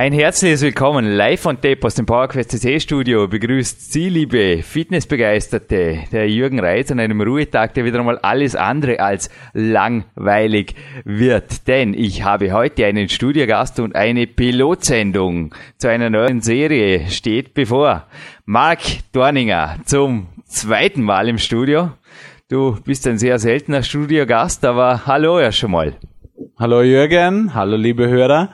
Ein herzliches Willkommen live von Tape aus dem PowerQuest CC Studio. Begrüßt Sie, liebe Fitnessbegeisterte, der Jürgen Reitz an einem Ruhetag, der wieder einmal alles andere als langweilig wird. Denn ich habe heute einen Studiogast und eine Pilotsendung zu einer neuen Serie steht bevor. Marc Dorninger zum zweiten Mal im Studio. Du bist ein sehr seltener Studiogast, aber hallo erst schon mal. Hallo Jürgen, hallo liebe Hörer.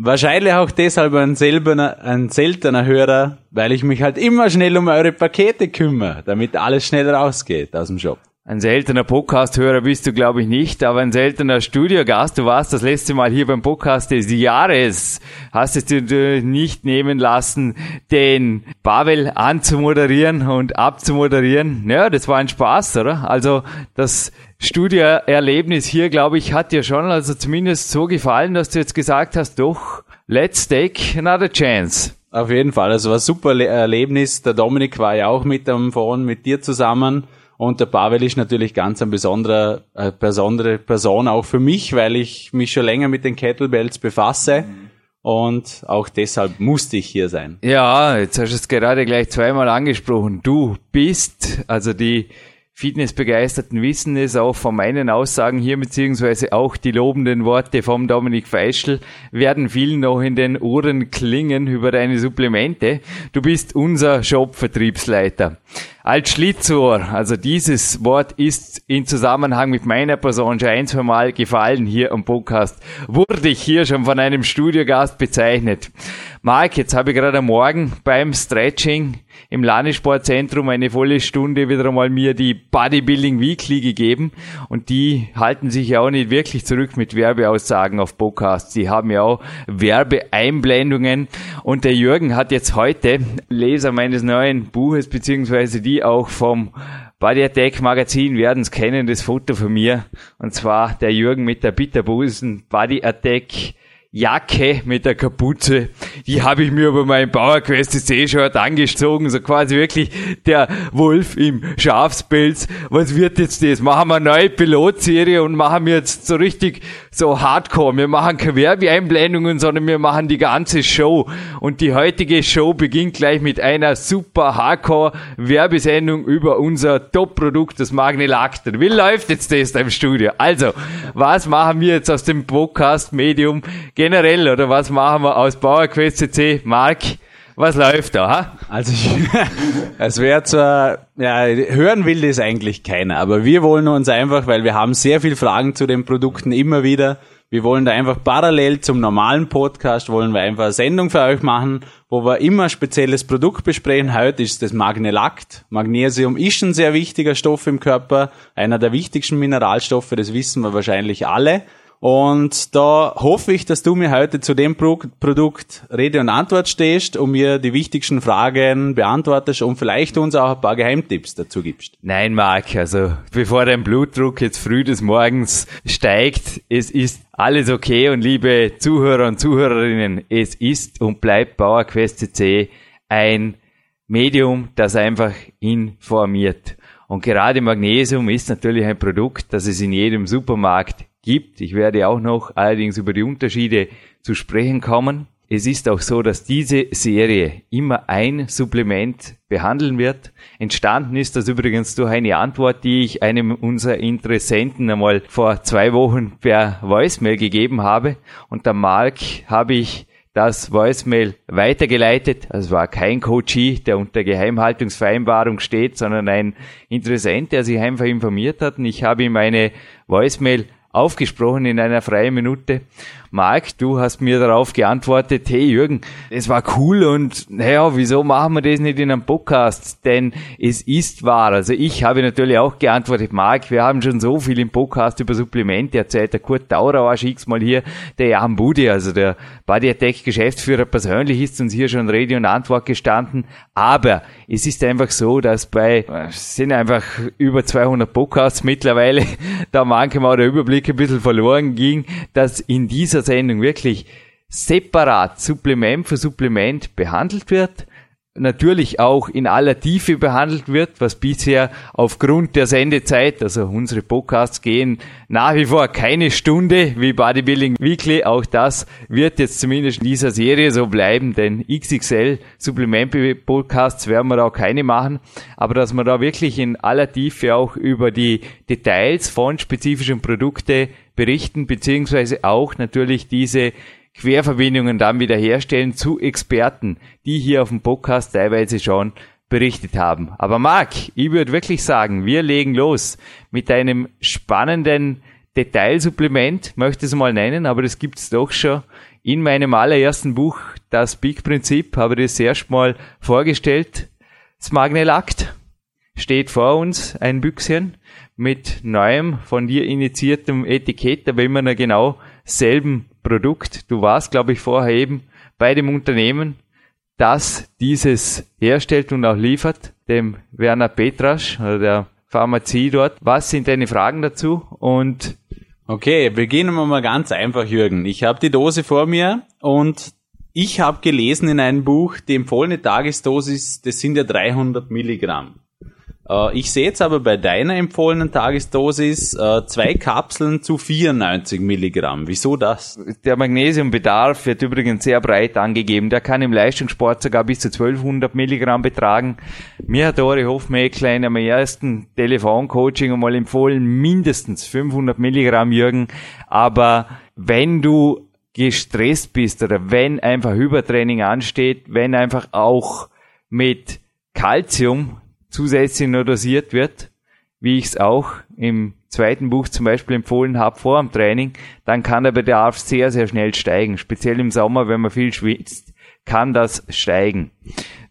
Wahrscheinlich auch deshalb ein, selbener, ein seltener Hörer, weil ich mich halt immer schnell um eure Pakete kümmere, damit alles schnell rausgeht aus dem Shop. Ein seltener Podcast-Hörer bist du, glaube ich, nicht, aber ein seltener Studiogast. Du warst das letzte Mal hier beim Podcast des Jahres. Hast es dir nicht nehmen lassen, den Pavel anzumoderieren und abzumoderieren. Ja, das war ein Spaß, oder? Also das Studioerlebnis hier, glaube ich, hat dir schon also zumindest so gefallen, dass du jetzt gesagt hast, doch, let's take another chance. Auf jeden Fall, also war ein super Erlebnis. Der Dominik war ja auch mit am Phone mit dir zusammen. Und der Pavel ist natürlich ganz ein besonderer, äh, besondere Person auch für mich, weil ich mich schon länger mit den Kettlebells befasse. Und auch deshalb musste ich hier sein. Ja, jetzt hast du es gerade gleich zweimal angesprochen. Du bist, also die Fitnessbegeisterten wissen es auch von meinen Aussagen hier, beziehungsweise auch die lobenden Worte vom Dominik Feischl werden vielen noch in den Ohren klingen über deine Supplemente. Du bist unser Shop-Vertriebsleiter. Als Schlitzohr, also dieses Wort ist in Zusammenhang mit meiner Person schon ein, zwei Mal gefallen hier am Podcast, wurde ich hier schon von einem Studiogast bezeichnet. Marc, jetzt habe ich gerade am Morgen beim Stretching im Landessportzentrum eine volle Stunde wieder einmal mir die Bodybuilding Weekly gegeben. Und die halten sich ja auch nicht wirklich zurück mit Werbeaussagen auf Podcasts. Die haben ja auch Werbeeinblendungen. Und der Jürgen hat jetzt heute Leser meines neuen Buches beziehungsweise die auch vom Body Attack Magazin werden es kennen, das Foto von mir. Und zwar der Jürgen mit der Bitterbusen Body Attack Jacke mit der Kapuze, die habe ich mir über meinen PowerQuest C-Shirt angezogen, so quasi wirklich der Wolf im Schafspelz. Was wird jetzt das? Machen wir eine neue Pilotserie und machen wir jetzt so richtig so Hardcore. Wir machen keine Werbeeinblendungen, sondern wir machen die ganze Show. Und die heutige Show beginnt gleich mit einer super Hardcore Werbesendung über unser Top-Produkt, das Magnelacter. Wie läuft jetzt das da im Studio? Also, was machen wir jetzt aus dem Podcast-Medium? Generell, oder was machen wir aus PowerQuest CC? Mark, was läuft da? Ha? Also ich, es wäre zwar, ja, hören will das eigentlich keiner, aber wir wollen uns einfach, weil wir haben sehr viel Fragen zu den Produkten immer wieder. Wir wollen da einfach parallel zum normalen Podcast, wollen wir einfach eine Sendung für euch machen, wo wir immer ein spezielles Produkt besprechen. Heute ist das Magnelakt. Magnesium ist ein sehr wichtiger Stoff im Körper, einer der wichtigsten Mineralstoffe, das wissen wir wahrscheinlich alle. Und da hoffe ich, dass du mir heute zu dem Pro Produkt Rede und Antwort stehst und mir die wichtigsten Fragen beantwortest und vielleicht uns auch ein paar Geheimtipps dazu gibst. Nein, Marc, also bevor dein Blutdruck jetzt früh des Morgens steigt, es ist alles okay und liebe Zuhörer und Zuhörerinnen, es ist und bleibt PowerQuest CC ein Medium, das einfach informiert. Und gerade Magnesium ist natürlich ein Produkt, das es in jedem Supermarkt gibt. Ich werde auch noch allerdings über die Unterschiede zu sprechen kommen. Es ist auch so, dass diese Serie immer ein Supplement behandeln wird. Entstanden ist das übrigens durch eine Antwort, die ich einem unserer Interessenten einmal vor zwei Wochen per Voicemail gegeben habe. Und der Mark habe ich das Voicemail weitergeleitet. Also es war kein Coachee, der unter Geheimhaltungsvereinbarung steht, sondern ein Interessent, der sich einfach informiert hat. Und ich habe ihm eine Voicemail aufgesprochen in einer freien Minute. Marc, du hast mir darauf geantwortet, hey Jürgen, es war cool und naja, wieso machen wir das nicht in einem Podcast? Denn es ist wahr. Also ich habe natürlich auch geantwortet, Marc, wir haben schon so viel im Podcast über Supplemente erzählt. Der Kurt Daurauer schickt's mal hier, der Jan Budi, also der Body Attack Geschäftsführer persönlich ist uns hier schon Rede und Antwort gestanden. Aber es ist einfach so, dass bei, es sind einfach über 200 Podcasts mittlerweile, da manchmal der Überblick ein bisschen verloren ging, dass in dieser Sendung wirklich separat Supplement für Supplement behandelt wird natürlich auch in aller Tiefe behandelt wird, was bisher aufgrund der Sendezeit, also unsere Podcasts gehen nach wie vor keine Stunde wie Bodybuilding Weekly. Auch das wird jetzt zumindest in dieser Serie so bleiben, denn XXL Supplement Podcasts werden wir auch keine machen. Aber dass wir da wirklich in aller Tiefe auch über die Details von spezifischen Produkte berichten, beziehungsweise auch natürlich diese Querverbindungen dann wieder herstellen zu Experten, die hier auf dem Podcast teilweise schon berichtet haben. Aber Marc, ich würde wirklich sagen, wir legen los mit einem spannenden Detailsupplement, möchte es mal nennen, aber das gibt es doch schon in meinem allerersten Buch, das Big-Prinzip, habe ich das erst mal vorgestellt. Das Magnelakt steht vor uns, ein Büchschen mit neuem, von dir initiiertem Etikett, aber immer noch genau selben Produkt. Du warst, glaube ich, vorher eben bei dem Unternehmen, das dieses herstellt und auch liefert, dem Werner Petrasch oder der Pharmazie dort. Was sind deine Fragen dazu? Und okay, beginnen wir mal ganz einfach, Jürgen. Ich habe die Dose vor mir und ich habe gelesen in einem Buch, die empfohlene Tagesdosis, das sind ja 300 Milligramm. Äh, ich sehe jetzt aber bei deiner empfohlenen Tagesdosis äh, zwei Kapseln zu 94 Milligramm. Wieso das? Der Magnesiumbedarf wird übrigens sehr breit angegeben. Der kann im Leistungssport sogar bis zu 1200 Milligramm betragen. Mir hat Ori Hofmeckler in meinem ersten Telefoncoaching einmal empfohlen, mindestens 500 Milligramm, Jürgen. Aber wenn du gestresst bist oder wenn einfach Übertraining ansteht, wenn einfach auch mit Calcium zusätzlich nur dosiert wird, wie ich es auch im zweiten Buch zum Beispiel empfohlen habe vor dem Training, dann kann der Bedarf sehr, sehr schnell steigen. Speziell im Sommer, wenn man viel schwitzt, kann das steigen.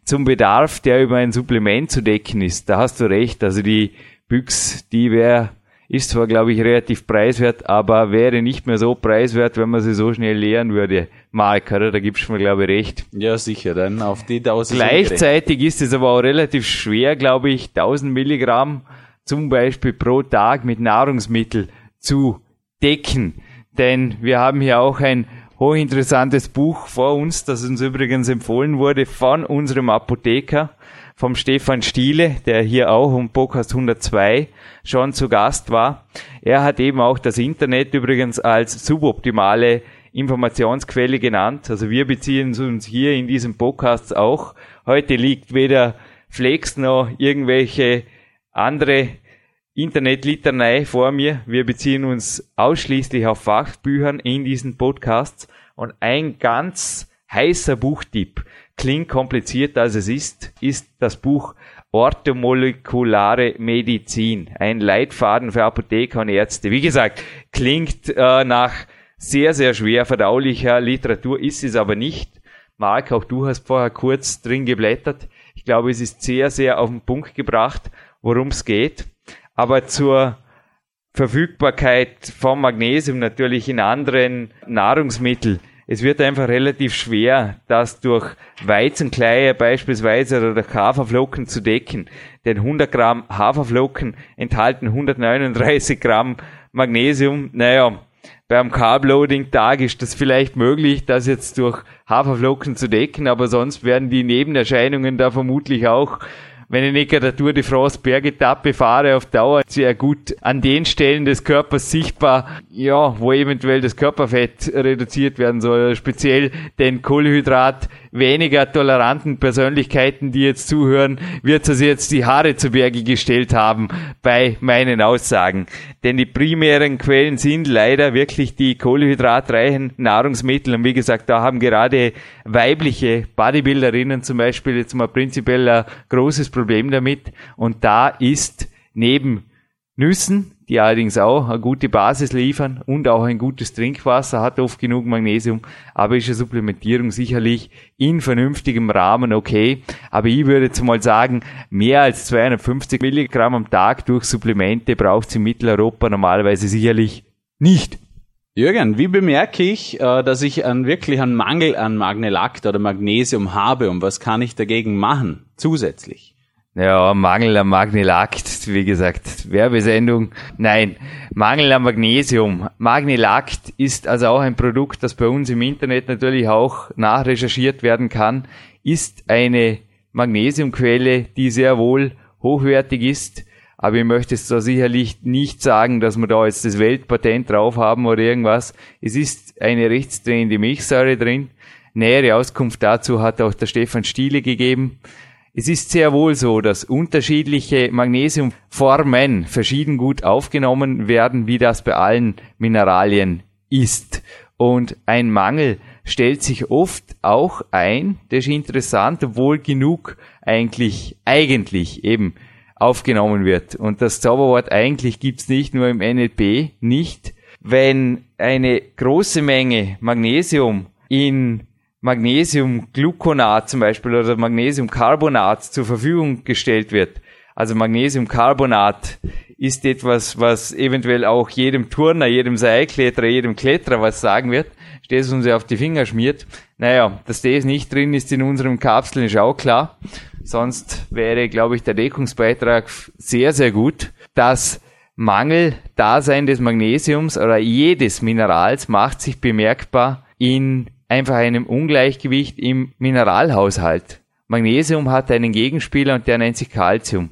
Zum Bedarf, der über ein Supplement zu decken ist, da hast du recht. Also die Büchs, die wäre ist zwar, glaube ich, relativ preiswert, aber wäre nicht mehr so preiswert, wenn man sie so schnell leeren würde. Mark, oder? Da gibst du mir, glaube ich, recht. Ja, sicher, dann auf die 1000 Gleichzeitig ist es aber auch relativ schwer, glaube ich, 1000 Milligramm zum Beispiel pro Tag mit Nahrungsmittel zu decken. Denn wir haben hier auch ein hochinteressantes Buch vor uns, das uns übrigens empfohlen wurde von unserem Apotheker vom Stefan Stiele, der hier auch im Podcast 102 schon zu Gast war. Er hat eben auch das Internet übrigens als suboptimale Informationsquelle genannt. Also wir beziehen uns hier in diesem Podcast auch. Heute liegt weder Flex noch irgendwelche andere Internetlitanei vor mir. Wir beziehen uns ausschließlich auf Fachbüchern in diesen Podcasts. Und ein ganz heißer Buchtipp, klingt kompliziert als es ist, ist das Buch Orthomolekulare Medizin, ein Leitfaden für Apotheker und Ärzte. Wie gesagt, klingt äh, nach sehr, sehr schwer verdaulicher Literatur, ist es aber nicht. Marc, auch du hast vorher kurz drin geblättert. Ich glaube, es ist sehr, sehr auf den Punkt gebracht, worum es geht. Aber zur Verfügbarkeit von Magnesium natürlich in anderen Nahrungsmitteln es wird einfach relativ schwer, das durch Weizenkleie beispielsweise oder durch Haferflocken zu decken. Denn 100 Gramm Haferflocken enthalten 139 Gramm Magnesium. Naja, beim Carbloading-Tag ist das vielleicht möglich, das jetzt durch Haferflocken zu decken, aber sonst werden die Nebenerscheinungen da vermutlich auch wenn ich nicht der Tour de France Bergetappe fahre, auf Dauer sehr gut an den Stellen des Körpers sichtbar, ja, wo eventuell das Körperfett reduziert werden soll, speziell den Kohlenhydrat weniger toleranten Persönlichkeiten, die jetzt zuhören, wird es jetzt die Haare zu Berge gestellt haben bei meinen Aussagen. Denn die primären Quellen sind leider wirklich die kohlenhydratreichen Nahrungsmittel. Und wie gesagt, da haben gerade weibliche Bodybuilderinnen zum Beispiel jetzt mal prinzipiell ein großes Problem damit. Und da ist neben Nüssen, die allerdings auch eine gute Basis liefern und auch ein gutes Trinkwasser, hat oft genug Magnesium, aber ist eine Supplementierung sicherlich in vernünftigem Rahmen okay. Aber ich würde jetzt mal sagen, mehr als 250 Milligramm am Tag durch Supplemente braucht es in Mitteleuropa normalerweise sicherlich nicht. Jürgen, wie bemerke ich, äh, dass ich einen, wirklich einen Mangel an Magnelakt oder Magnesium habe und was kann ich dagegen machen zusätzlich? Ja, Mangel an Magnilakt, wie gesagt, Werbesendung. Nein, Mangel an Magnesium. Magnilakt ist also auch ein Produkt, das bei uns im Internet natürlich auch nachrecherchiert werden kann, ist eine Magnesiumquelle, die sehr wohl hochwertig ist. Aber ich möchte es da sicherlich nicht sagen, dass wir da jetzt das Weltpatent drauf haben oder irgendwas. Es ist eine rechtsdrehende Milchsäure drin. Nähere Auskunft dazu hat auch der Stefan Stiele gegeben. Es ist sehr wohl so, dass unterschiedliche Magnesiumformen verschieden gut aufgenommen werden, wie das bei allen Mineralien ist. Und ein Mangel stellt sich oft auch ein, das ist interessant, obwohl genug eigentlich, eigentlich eben aufgenommen wird. Und das Zauberwort eigentlich gibt's nicht nur im NLP, nicht. Wenn eine große Menge Magnesium in Magnesiumgluconat zum Beispiel oder Magnesiumcarbonat zur Verfügung gestellt wird. Also Magnesiumcarbonat ist etwas, was eventuell auch jedem Turner, jedem Seilkletterer, jedem Kletterer was sagen wird, das uns auf die Finger schmiert. Naja, dass das nicht drin ist in unserem Kapseln ist auch klar. Sonst wäre, glaube ich, der Deckungsbeitrag sehr, sehr gut. Das Mangeldasein des Magnesiums oder jedes Minerals macht sich bemerkbar in einfach einem Ungleichgewicht im Mineralhaushalt. Magnesium hat einen Gegenspieler und der nennt sich Calcium.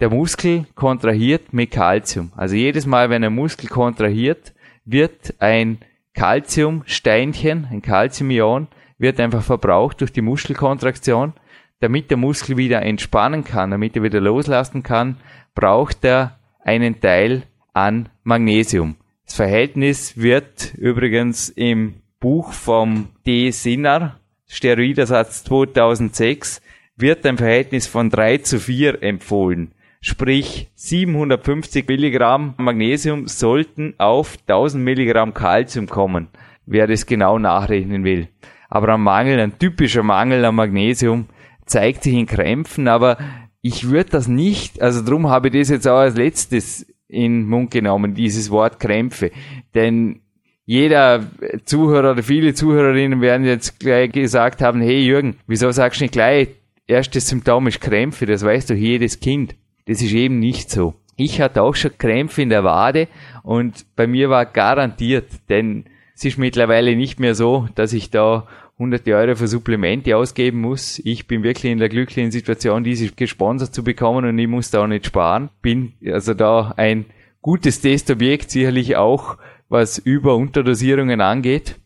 Der Muskel kontrahiert mit Calcium. Also jedes Mal, wenn ein Muskel kontrahiert, wird ein Calciumsteinchen, ein Calciumion, wird einfach verbraucht durch die Muskelkontraktion. Damit der Muskel wieder entspannen kann, damit er wieder loslassen kann, braucht er einen Teil an Magnesium. Das Verhältnis wird übrigens im Buch vom D. Sinner, Steroidersatz 2006, wird ein Verhältnis von 3 zu 4 empfohlen. Sprich, 750 Milligramm Magnesium sollten auf 1000 Milligramm Calcium kommen, wer das genau nachrechnen will. Aber ein Mangel, ein typischer Mangel an Magnesium zeigt sich in Krämpfen, aber ich würde das nicht, also darum habe ich das jetzt auch als letztes in den Mund genommen, dieses Wort Krämpfe. Denn jeder Zuhörer oder viele Zuhörerinnen werden jetzt gleich gesagt haben, hey Jürgen, wieso sagst du nicht gleich, erstes Symptom ist Krämpfe, das weiß doch jedes Kind. Das ist eben nicht so. Ich hatte auch schon Krämpfe in der Wade und bei mir war garantiert, denn es ist mittlerweile nicht mehr so, dass ich da hunderte Euro für Supplemente ausgeben muss. Ich bin wirklich in der glücklichen Situation, diese gesponsert zu bekommen und ich muss da auch nicht sparen. Bin also da ein gutes Testobjekt, sicherlich auch was Über- und Unterdosierungen angeht,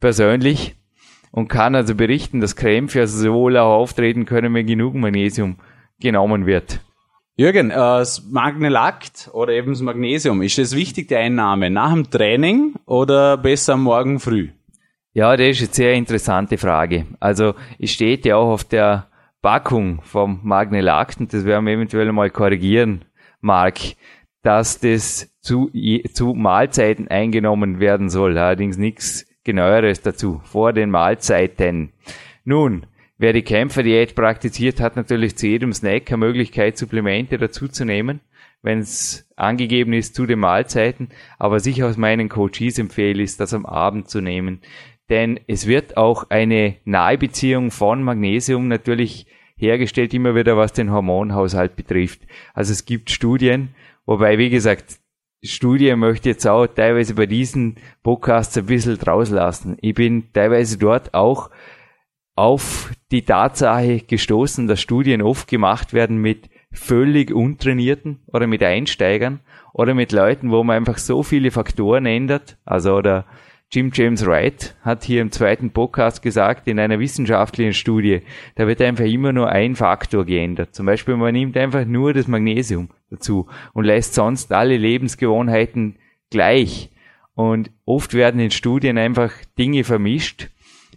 persönlich, und kann also berichten, dass Krämpfe also sowohl auch auftreten können, wenn genug Magnesium genommen wird. Jürgen, äh, das Magnelakt oder eben das Magnesium, ist das wichtig, die Einnahme nach dem Training oder besser am Morgen früh? Ja, das ist eine sehr interessante Frage. Also es steht ja auch auf der Packung vom Magnelakt, und das werden wir eventuell mal korrigieren, Mark, dass das zu, zu Mahlzeiten eingenommen werden soll. Allerdings nichts Genaueres dazu, vor den Mahlzeiten. Nun, wer die Kämpferdiät praktiziert, hat natürlich zu jedem Snack eine Möglichkeit, Supplemente dazuzunehmen, wenn es angegeben ist zu den Mahlzeiten. Aber ich aus meinen Coaches empfehle, ist, das am Abend zu nehmen. Denn es wird auch eine Nahebeziehung von Magnesium natürlich hergestellt, immer wieder was den Hormonhaushalt betrifft. Also es gibt Studien, wobei, wie gesagt, Studie möchte jetzt auch teilweise bei diesen Podcasts ein bisschen draus lassen. Ich bin teilweise dort auch auf die Tatsache gestoßen, dass Studien oft gemacht werden mit völlig untrainierten oder mit Einsteigern oder mit Leuten, wo man einfach so viele Faktoren ändert. Also oder Jim James Wright hat hier im zweiten Podcast gesagt, in einer wissenschaftlichen Studie, da wird einfach immer nur ein Faktor geändert. Zum Beispiel, man nimmt einfach nur das Magnesium dazu und lässt sonst alle Lebensgewohnheiten gleich. Und oft werden in Studien einfach Dinge vermischt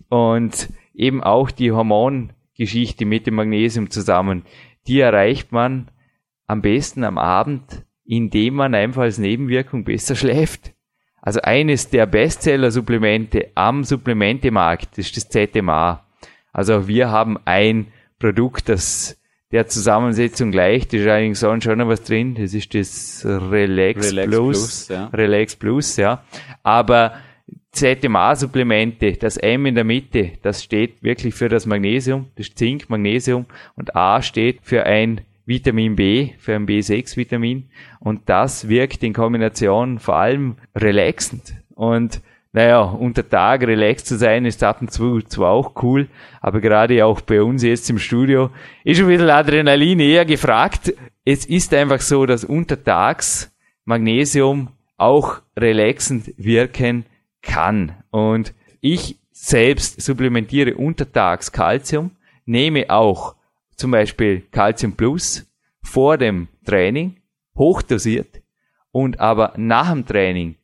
und eben auch die Hormongeschichte mit dem Magnesium zusammen. Die erreicht man am besten am Abend, indem man einfach als Nebenwirkung besser schläft. Also eines der Bestseller-Supplemente am Supplementemarkt ist das ZMA. Also wir haben ein Produkt, das der Zusammensetzung gleicht, ist allerdings schon noch was drin. Das ist das Relax, Relax Plus. Plus ja. Relax Plus, ja. Aber ZMA-Supplemente, das M in der Mitte, das steht wirklich für das Magnesium, das Zink, Magnesium und A steht für ein Vitamin B, für ein B6-Vitamin. Und das wirkt in Kombination vor allem relaxend. Und naja, unter Tag relaxed zu sein, ist ab und zu zwar auch cool, aber gerade auch bei uns jetzt im Studio ist schon bisschen Adrenalin eher gefragt. Es ist einfach so, dass untertags Magnesium auch relaxend wirken kann. Und ich selbst supplementiere untertags Calcium, nehme auch zum Beispiel Calcium Plus vor dem Training, hochdosiert und aber nach dem Training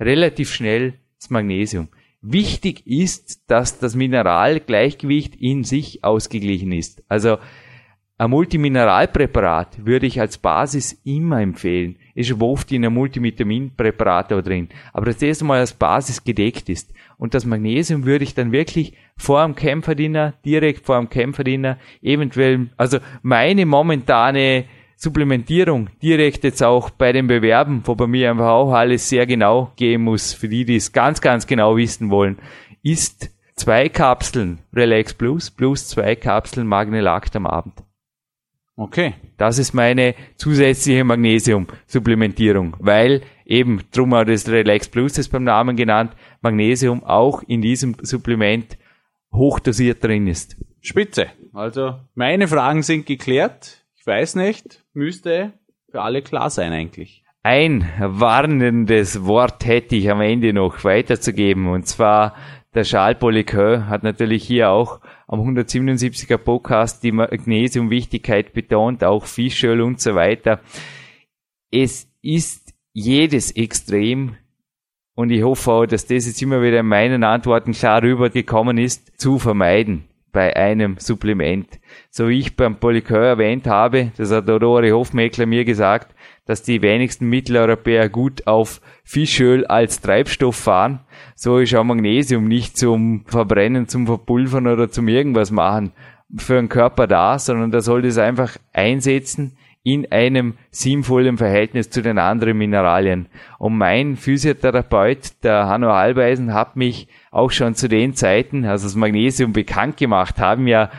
relativ schnell das Magnesium. Wichtig ist, dass das Mineralgleichgewicht in sich ausgeglichen ist. Also ein Multimineralpräparat würde ich als Basis immer empfehlen. Ist aber oft in einem Multivitaminpräparat drin. Aber dass das mal als Basis gedeckt ist. Und das Magnesium würde ich dann wirklich vor dem Kämpferdiener, direkt vor dem Kämpferdiener, eventuell, also meine momentane Supplementierung direkt jetzt auch bei den Bewerben, wo bei mir einfach auch alles sehr genau gehen muss, für die, die es ganz, ganz genau wissen wollen, ist zwei Kapseln Relax Plus plus zwei Kapseln Magnelakt am Abend. Okay. Das ist meine zusätzliche Magnesium-Supplementierung, weil eben, drum auch das Relax Plus ist beim Namen genannt, Magnesium auch in diesem Supplement hochdosiert drin ist. Spitze. Also, meine Fragen sind geklärt. Ich weiß nicht, müsste für alle klar sein eigentlich. Ein warnendes Wort hätte ich am Ende noch weiterzugeben, und zwar der Charles Poliqueur hat natürlich hier auch am 177er Podcast die Magnesiumwichtigkeit betont, auch Fischöl und so weiter. Es ist jedes Extrem und ich hoffe auch, dass das jetzt immer wieder in meinen Antworten klar rübergekommen ist, zu vermeiden bei einem Supplement. So wie ich beim Polycur erwähnt habe, das hat der Rory Hofmeckler mir gesagt, dass die wenigsten Mitteleuropäer gut auf Fischöl als Treibstoff fahren. So ist auch Magnesium nicht zum Verbrennen, zum Verpulvern oder zum irgendwas machen für den Körper da, sondern da sollte es einfach einsetzen in einem sinnvollen Verhältnis zu den anderen Mineralien. Und mein Physiotherapeut, der Hanno Halbeisen, hat mich auch schon zu den Zeiten, als das Magnesium bekannt gemacht haben, ja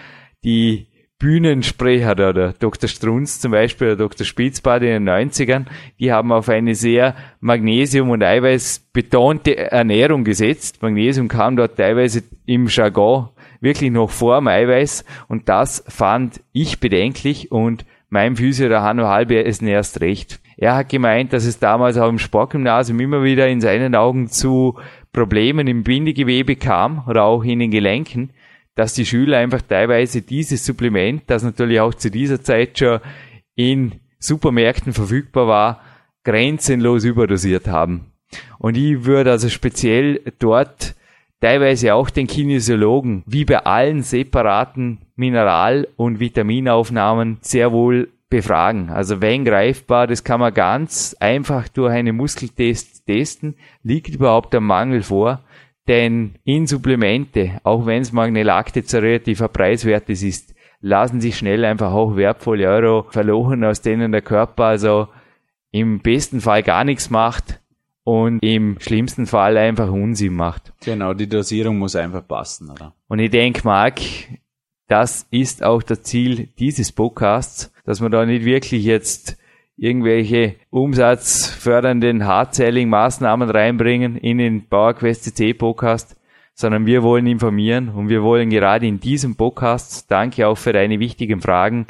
die Bühnensprecher, der Dr. Strunz zum Beispiel, der Dr. Spitzbad in den 90ern, die haben auf eine sehr Magnesium- und Eiweiß betonte Ernährung gesetzt. Magnesium kam dort teilweise im Jargon wirklich noch vor dem Eiweiß und das fand ich bedenklich und mein Physio, der Hanno Halbe, ist erst recht. Er hat gemeint, dass es damals auch im Sportgymnasium immer wieder in seinen Augen zu Problemen im Bindegewebe kam oder auch in den Gelenken dass die Schüler einfach teilweise dieses Supplement, das natürlich auch zu dieser Zeit schon in Supermärkten verfügbar war, grenzenlos überdosiert haben. Und ich würde also speziell dort teilweise auch den Kinesiologen, wie bei allen separaten Mineral- und Vitaminaufnahmen, sehr wohl befragen. Also wenn greifbar, das kann man ganz einfach durch einen Muskeltest testen. Liegt überhaupt ein Mangel vor? Denn in Supplemente, auch wenn es Magnelakte zu relativer preiswertes ist, lassen sich schnell einfach auch wertvolle Euro verloren, aus denen der Körper also im besten Fall gar nichts macht und im schlimmsten Fall einfach Unsinn macht. Genau, die Dosierung muss einfach passen, oder? Und ich denke, Marc, das ist auch das Ziel dieses Podcasts, dass man da nicht wirklich jetzt irgendwelche umsatzfördernden Hard-Selling-Maßnahmen reinbringen in den PowerQuest CC Podcast, sondern wir wollen informieren und wir wollen gerade in diesem Podcast, danke auch für deine wichtigen Fragen,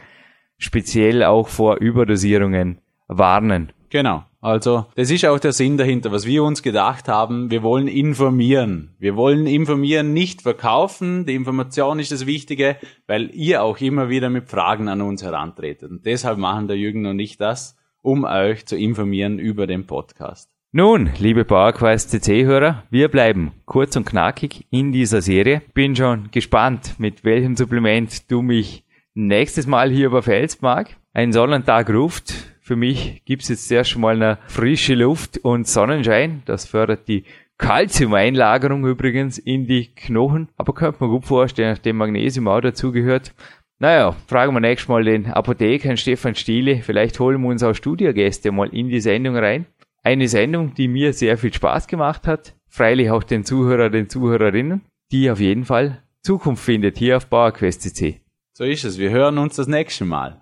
speziell auch vor Überdosierungen warnen. Genau. Also, das ist auch der Sinn dahinter, was wir uns gedacht haben. Wir wollen informieren. Wir wollen informieren, nicht verkaufen. Die Information ist das Wichtige, weil ihr auch immer wieder mit Fragen an uns herantretet. Und deshalb machen der Jürgen und ich das, um euch zu informieren über den Podcast. Nun, liebe PowerQuest CC-Hörer, wir bleiben kurz und knackig in dieser Serie. Bin schon gespannt, mit welchem Supplement du mich nächstes Mal hier überfällst, Marc. Ein Sonnentag ruft für mich gibt's jetzt erst mal eine frische Luft und Sonnenschein. Das fördert die Kalziumeinlagerung übrigens in die Knochen. Aber könnte man gut vorstellen, nachdem Magnesium auch dazugehört. Naja, fragen wir nächstes Mal den Apotheker Stefan Stiele. Vielleicht holen wir uns auch Studiogäste mal in die Sendung rein. Eine Sendung, die mir sehr viel Spaß gemacht hat. Freilich auch den Zuhörer, den Zuhörerinnen, die auf jeden Fall Zukunft findet hier auf PowerQuest CC. So ist es. Wir hören uns das nächste Mal.